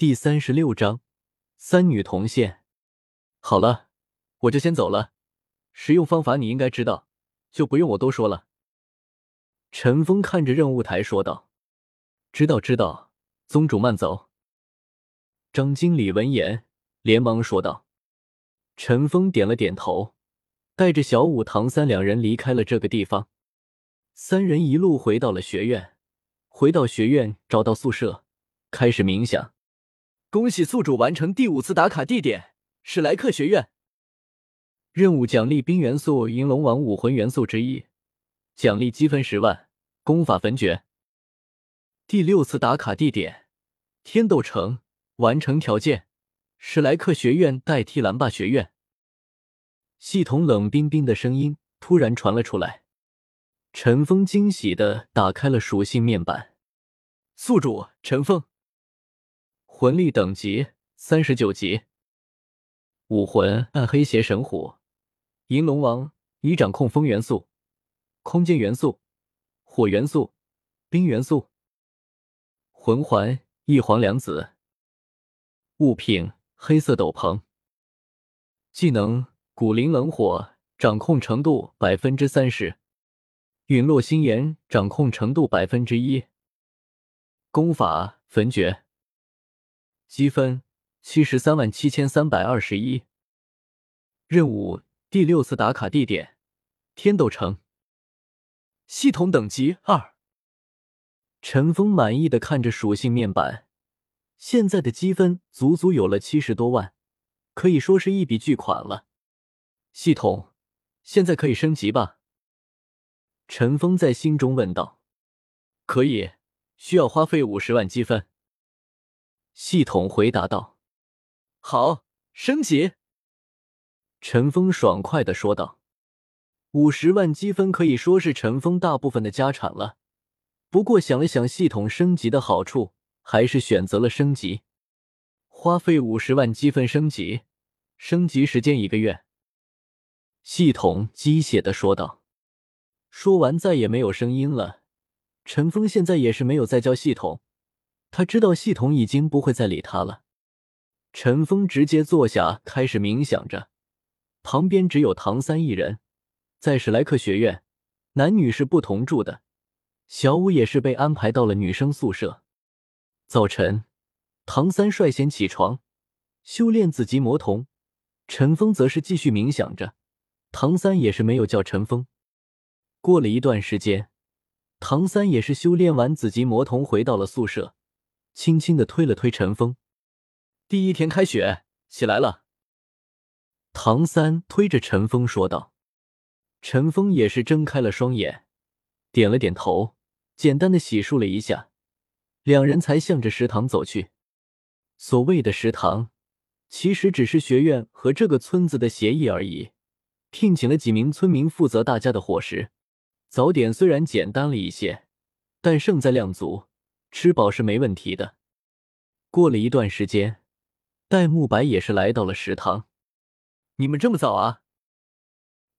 第三十六章三女同现。好了，我就先走了。使用方法你应该知道，就不用我多说了。陈峰看着任务台说道：“知道，知道。宗主慢走。”张经理闻言连忙说道。陈峰点了点头，带着小舞、唐三两人离开了这个地方。三人一路回到了学院，回到学院，找到宿舍，开始冥想。恭喜宿主完成第五次打卡地点——史莱克学院。任务奖励冰元素银龙王武魂元素之一，奖励积分十万。功法焚诀。第六次打卡地点：天斗城。完成条件。史莱克学院代替蓝霸学院。系统冷冰冰的声音突然传了出来。陈峰惊喜的打开了属性面板。宿主陈峰，魂力等级三十九级。武魂暗黑邪神虎，银龙王，已掌控风元素、空间元素、火元素、冰元素。魂环一黄两紫。物品。黑色斗篷，技能古灵冷火，掌控程度百分之三十；陨落心炎，掌控程度百分之一。功法焚诀，积分七十三万七千三百二十一。任务第六次打卡地点：天斗城。系统等级二。陈峰满意的看着属性面板。现在的积分足足有了七十多万，可以说是一笔巨款了。系统，现在可以升级吧？陈峰在心中问道。可以，需要花费五十万积分。系统回答道。好，升级。陈峰爽快的说道。五十万积分可以说是陈峰大部分的家产了。不过想了想系统升级的好处。还是选择了升级，花费五十万积分升级，升级时间一个月。系统机械的说道。说完，再也没有声音了。陈峰现在也是没有再叫系统，他知道系统已经不会再理他了。陈峰直接坐下，开始冥想着。旁边只有唐三一人，在史莱克学院，男女是不同住的。小舞也是被安排到了女生宿舍。早晨，唐三率先起床，修炼紫极魔瞳。陈峰则是继续冥想着。唐三也是没有叫陈峰。过了一段时间，唐三也是修炼完紫极魔瞳，回到了宿舍，轻轻的推了推陈峰。第一天开学，起来了。唐三推着陈峰说道。陈峰也是睁开了双眼，点了点头，简单的洗漱了一下。两人才向着食堂走去。所谓的食堂，其实只是学院和这个村子的协议而已。聘请了几名村民负责大家的伙食。早点虽然简单了一些，但胜在量足，吃饱是没问题的。过了一段时间，戴沐白也是来到了食堂。你们这么早啊？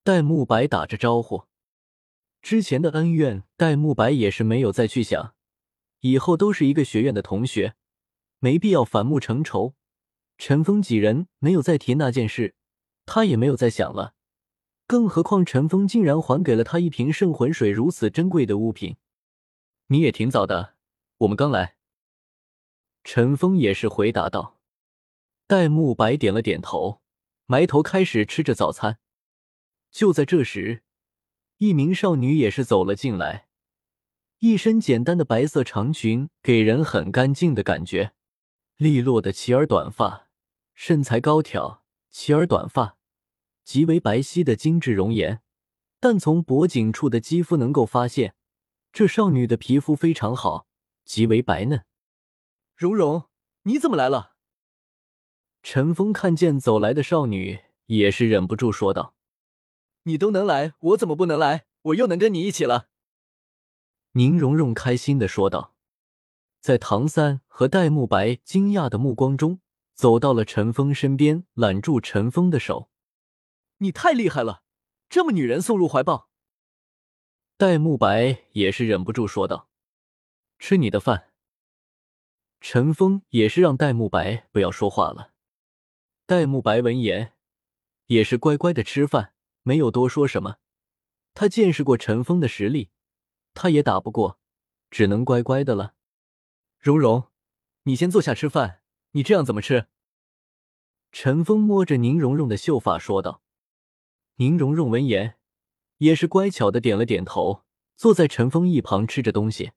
戴沐白打着招呼。之前的恩怨，戴沐白也是没有再去想。以后都是一个学院的同学，没必要反目成仇。陈峰几人没有再提那件事，他也没有再想了。更何况陈峰竟然还给了他一瓶圣魂水，如此珍贵的物品。你也挺早的，我们刚来。陈峰也是回答道。戴沐白点了点头，埋头开始吃着早餐。就在这时，一名少女也是走了进来。一身简单的白色长裙，给人很干净的感觉。利落的齐耳短发，身材高挑，齐耳短发，极为白皙的精致容颜。但从脖颈处的肌肤能够发现，这少女的皮肤非常好，极为白嫩。蓉蓉，你怎么来了？陈峰看见走来的少女，也是忍不住说道：“你都能来，我怎么不能来？我又能跟你一起了。”宁荣荣开心的说道，在唐三和戴沐白惊讶的目光中，走到了陈峰身边，揽住陈峰的手。你太厉害了，这么女人送入怀抱。戴沐白也是忍不住说道：“吃你的饭。”陈峰也是让戴沐白不要说话了。戴沐白闻言，也是乖乖的吃饭，没有多说什么。他见识过陈峰的实力，他也打不过，只能乖乖的了。蓉蓉，你先坐下吃饭，你这样怎么吃？陈峰摸着宁荣荣的秀发说道。宁荣荣闻言，也是乖巧的点了点头，坐在陈峰一旁吃着东西。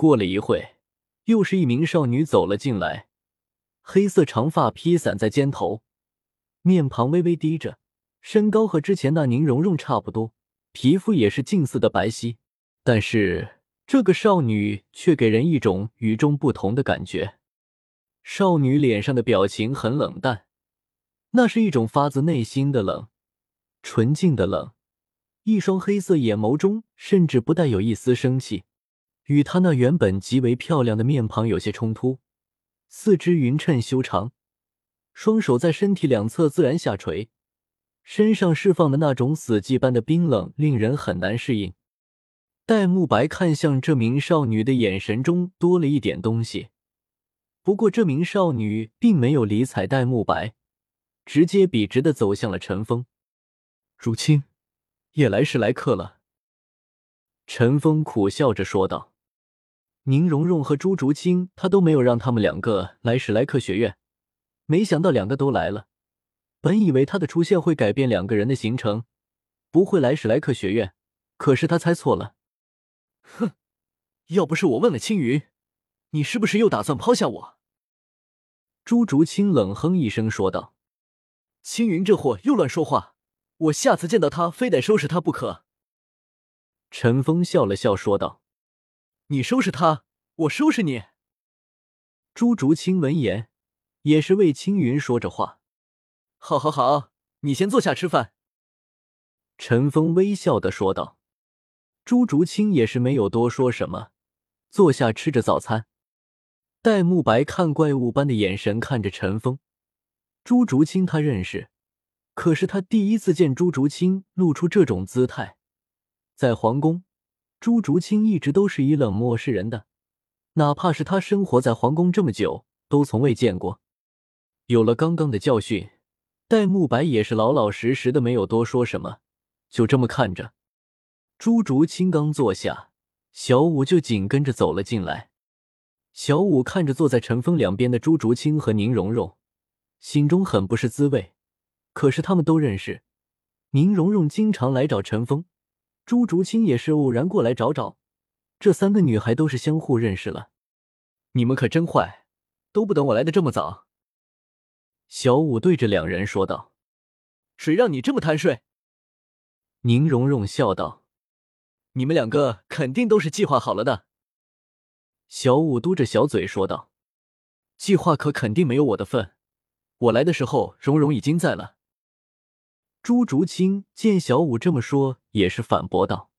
过了一会，又是一名少女走了进来，黑色长发披散在肩头，面庞微微低着，身高和之前那宁荣荣差不多，皮肤也是近似的白皙，但是这个少女却给人一种与众不同的感觉。少女脸上的表情很冷淡，那是一种发自内心的冷，纯净的冷，一双黑色眼眸中甚至不带有一丝生气。与她那原本极为漂亮的面庞有些冲突，四肢匀称修长，双手在身体两侧自然下垂，身上释放的那种死寂般的冰冷令人很难适应。戴沐白看向这名少女的眼神中多了一点东西，不过这名少女并没有理睬戴沐白，直接笔直的走向了陈峰。如清，也来时来客了。陈峰苦笑着说道。宁荣荣和朱竹清，他都没有让他们两个来史莱克学院，没想到两个都来了。本以为他的出现会改变两个人的行程，不会来史莱克学院，可是他猜错了。哼，要不是我问了青云，你是不是又打算抛下我？朱竹清冷哼一声说道：“青云这货又乱说话，我下次见到他，非得收拾他不可。”陈峰笑了笑说道。你收拾他，我收拾你。朱竹清闻言，也是为青云说着话。好，好，好，你先坐下吃饭。陈峰微笑的说道。朱竹清也是没有多说什么，坐下吃着早餐。戴沐白看怪物般的眼神看着陈峰。朱竹清他认识，可是他第一次见朱竹清露出这种姿态，在皇宫。朱竹清一直都是以冷漠示人的，哪怕是他生活在皇宫这么久，都从未见过。有了刚刚的教训，戴沐白也是老老实实的，没有多说什么，就这么看着。朱竹清刚坐下，小五就紧跟着走了进来。小五看着坐在陈峰两边的朱竹清和宁荣荣，心中很不是滋味。可是他们都认识，宁荣荣经常来找陈峰。朱竹清也是偶然过来找找，这三个女孩都是相互认识了。你们可真坏，都不等我来的这么早。小五对着两人说道：“谁让你这么贪睡？”宁荣荣笑道：“你们两个肯定都是计划好了的。”小五嘟着小嘴说道：“计划可肯定没有我的份，我来的时候，蓉蓉已经在了。”朱竹清见小五这么说，也是反驳道。